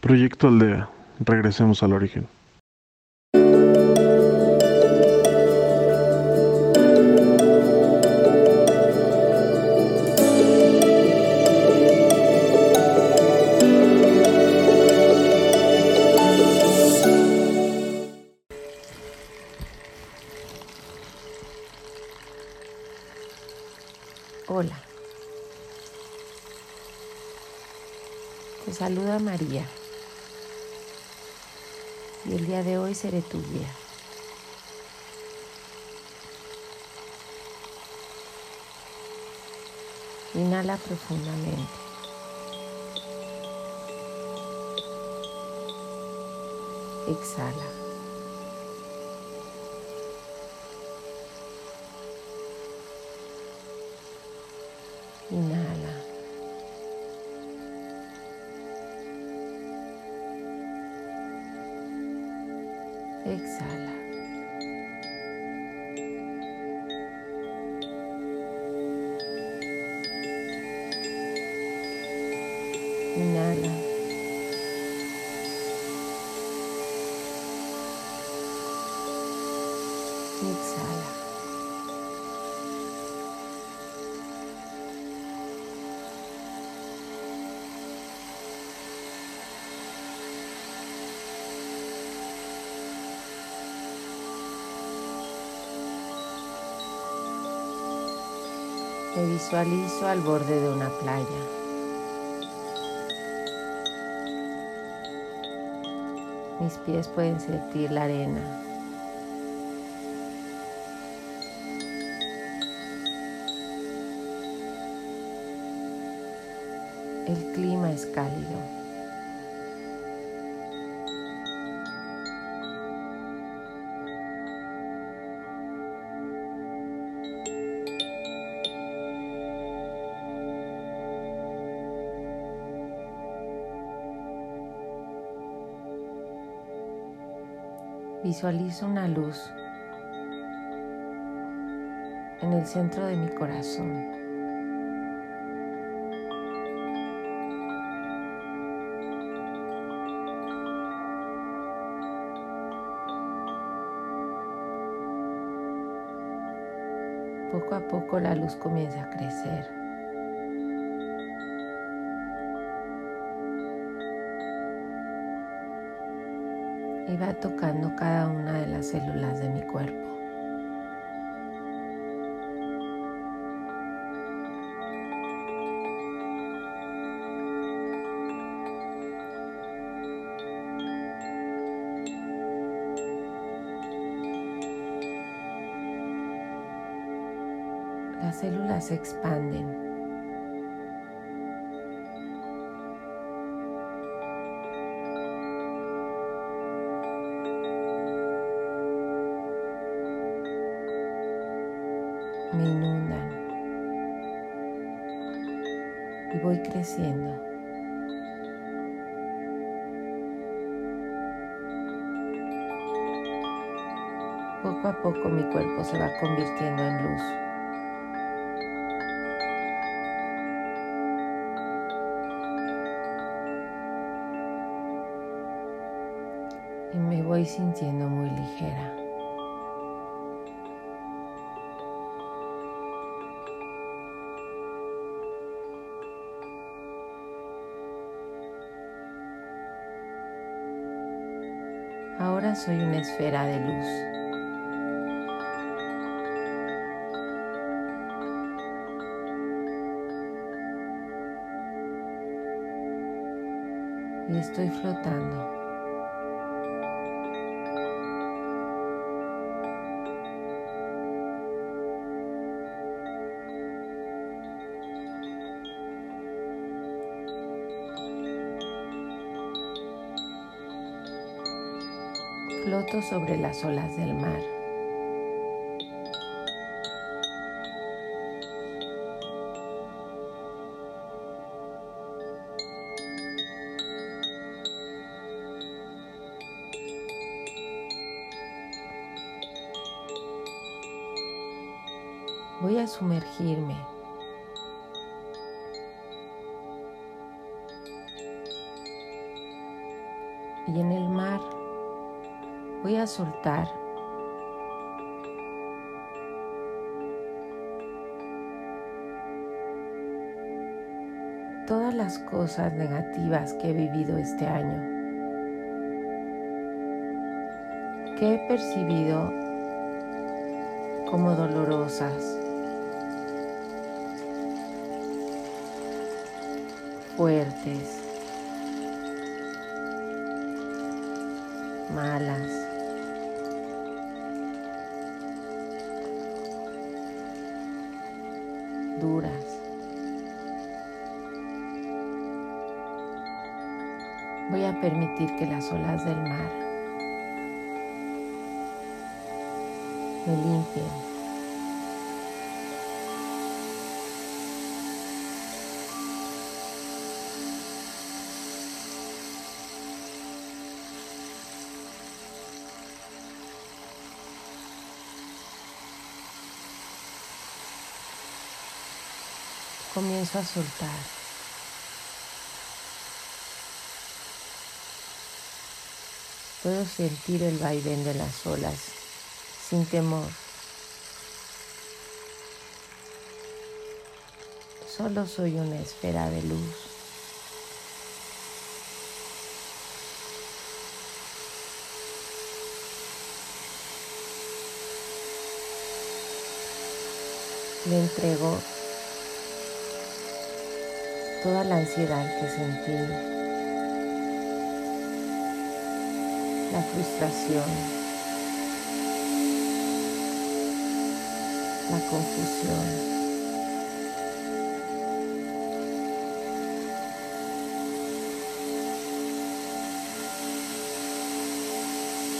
Proyecto Aldea. Regresemos al origen. Seré tu guía. Inhala profundamente. Exhala. Inhala. Me visualizo al borde de una playa. Mis pies pueden sentir la arena. El clima es cálido. Visualizo una luz en el centro de mi corazón. Poco a poco la luz comienza a crecer. y va tocando cada una de las células de mi cuerpo. Las células se expanden Y me voy sintiendo muy ligera. Ahora soy una esfera de luz. Y estoy flotando. Floto sobre las olas del mar. Voy a sumergirme Y en el mar voy a soltar. Todas las cosas negativas que he vivido este año, que he percibido como dolorosas, fuertes, malas. Duras. Voy a permitir que las olas del mar me limpien. A soltar. Puedo sentir el vaivén de las olas sin temor. Solo soy una esfera de luz. Le entrego toda la ansiedad que sentí, la frustración, la confusión.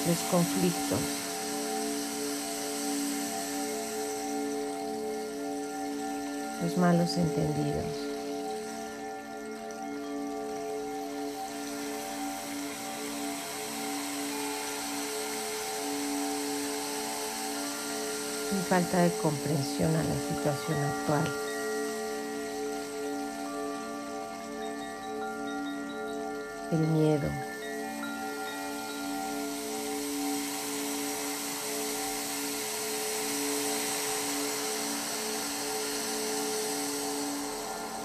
los conflictos. Los malos entendidos. Falta de comprensión a la situación actual. El miedo.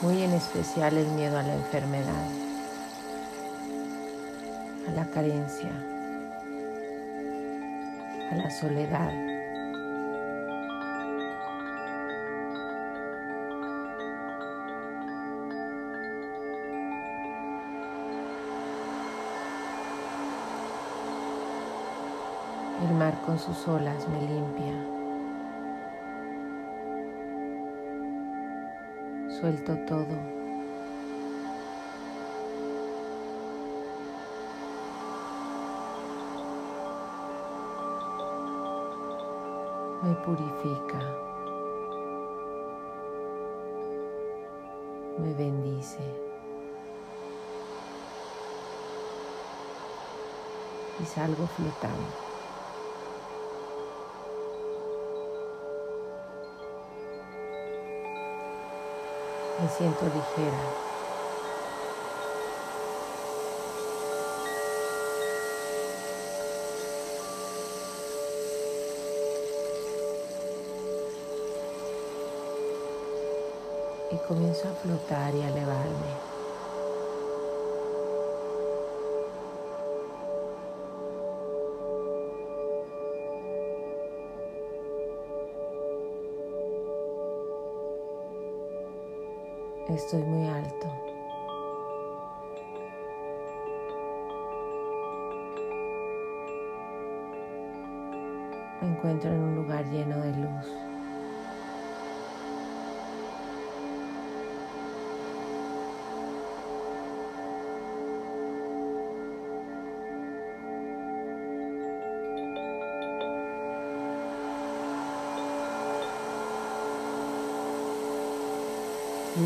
Muy en especial el miedo a la enfermedad, a la carencia, a la soledad. El mar con sus olas me limpia. Suelto todo. Me purifica. Me bendice. Y salgo flotando. Me siento ligera. Y comienzo a flotar y a elevarme. Estoy muy alto. Me encuentro en un lugar lleno de luz.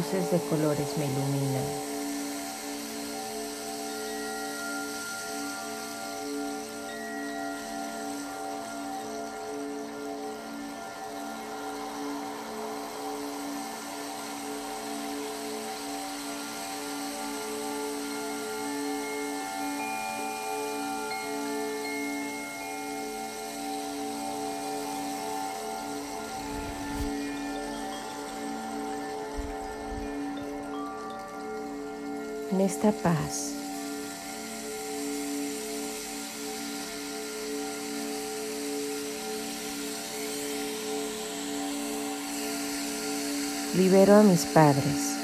Luces de colores me iluminan. Esta paz. Libero a mis padres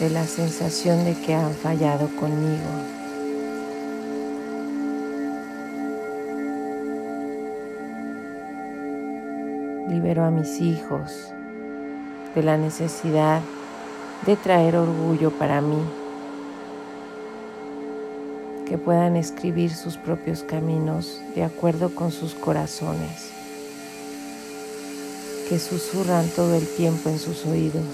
de la sensación de que han fallado conmigo. Libero a mis hijos de la necesidad de traer orgullo para mí, que puedan escribir sus propios caminos de acuerdo con sus corazones, que susurran todo el tiempo en sus oídos.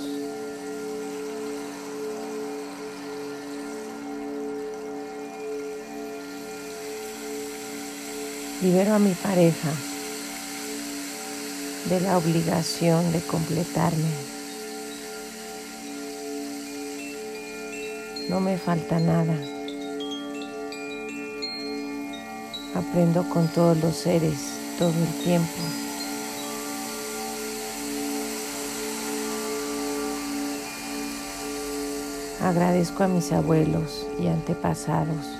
Libero a mi pareja de la obligación de completarme. No me falta nada. Aprendo con todos los seres todo el tiempo. Agradezco a mis abuelos y antepasados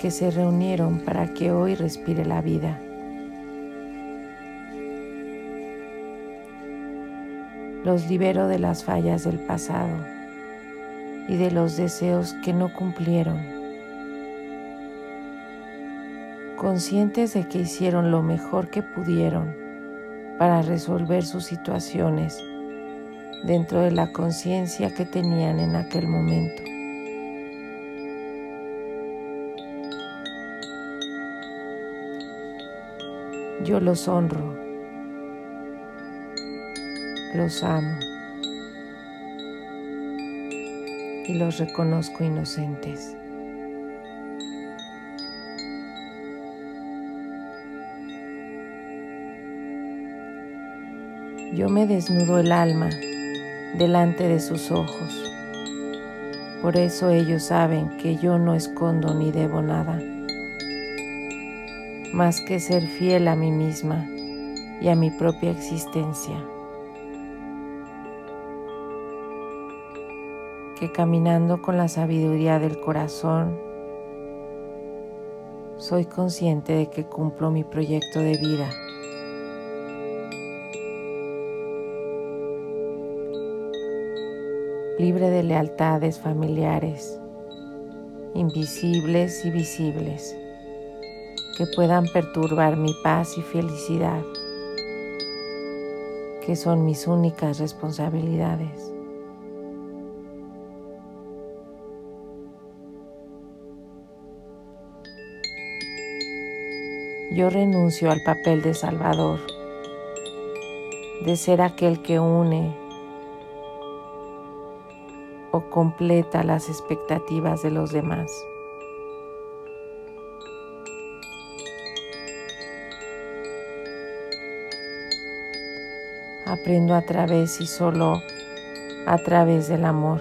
que se reunieron para que hoy respire la vida. Los libero de las fallas del pasado y de los deseos que no cumplieron. Conscientes de que hicieron lo mejor que pudieron para resolver sus situaciones dentro de la conciencia que tenían en aquel momento. Yo los honro, los amo y los reconozco inocentes. Yo me desnudo el alma delante de sus ojos. Por eso ellos saben que yo no escondo ni debo nada más que ser fiel a mí misma y a mi propia existencia. Que caminando con la sabiduría del corazón, soy consciente de que cumplo mi proyecto de vida. Libre de lealtades familiares, invisibles y visibles que puedan perturbar mi paz y felicidad, que son mis únicas responsabilidades. Yo renuncio al papel de Salvador, de ser aquel que une o completa las expectativas de los demás. aprendo a través y solo a través del amor.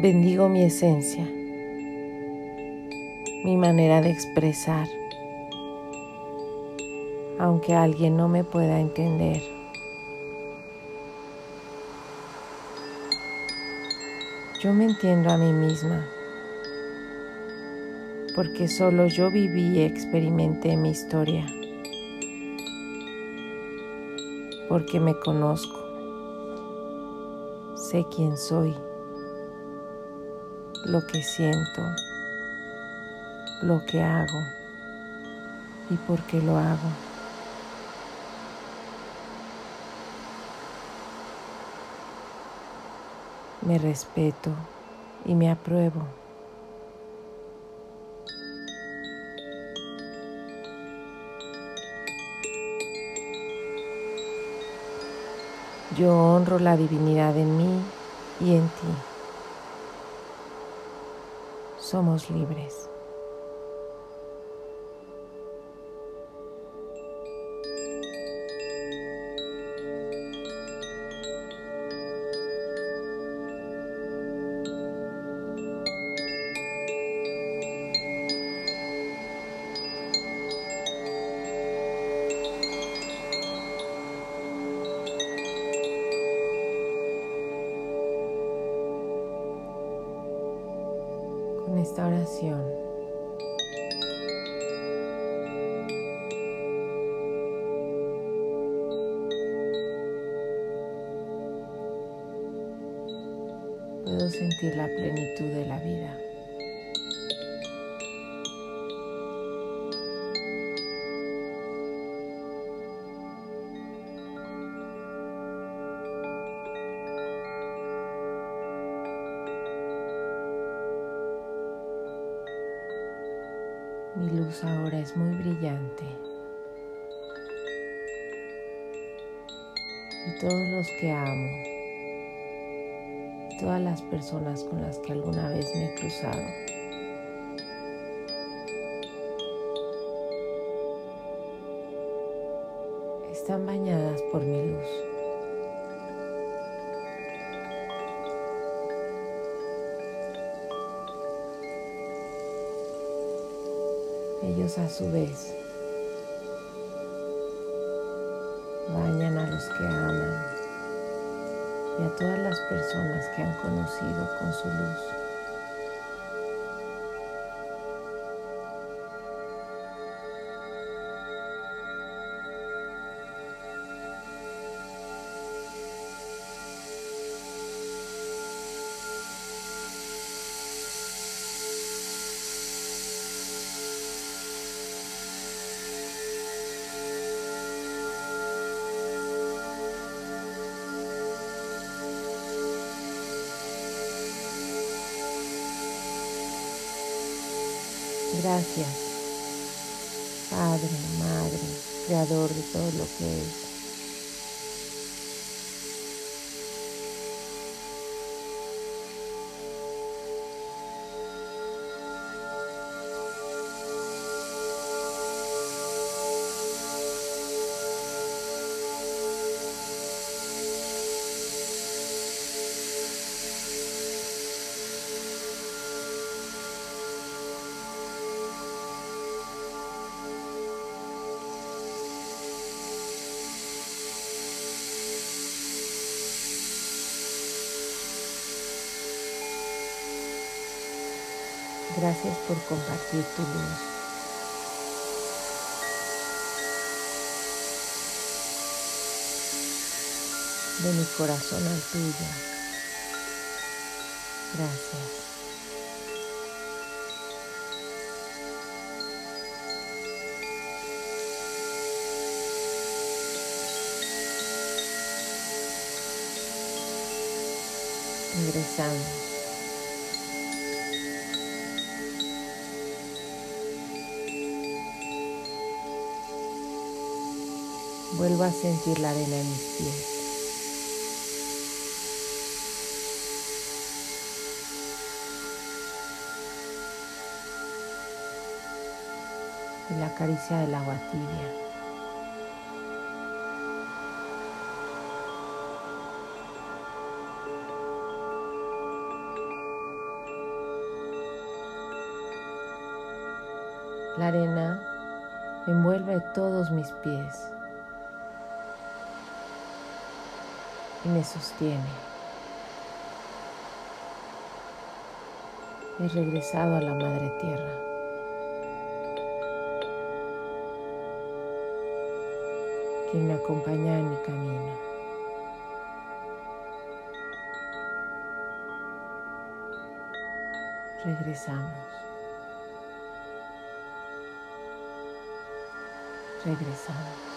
Bendigo mi esencia, mi manera de expresar, aunque alguien no me pueda entender. Yo me entiendo a mí misma porque solo yo viví y experimenté mi historia, porque me conozco, sé quién soy, lo que siento, lo que hago y por qué lo hago. Me respeto y me apruebo. Yo honro la divinidad en mí y en ti. Somos libres. Puedo sentir la plenitud de la vida. Están bañadas por mi luz. Ellos a su vez bañan a los que aman y a todas las personas que han conocido con su luz. Gracias, Padre, Madre, Creador de todo lo que es. Gracias por compartir tu luz. De mi corazón al tuyo. Gracias. Vuelvo a sentir la arena en mis pies. Y la caricia del agua tibia. La arena envuelve todos mis pies. Y me sostiene. He regresado a la Madre Tierra. quien me acompaña en mi camino. Regresamos. Regresamos.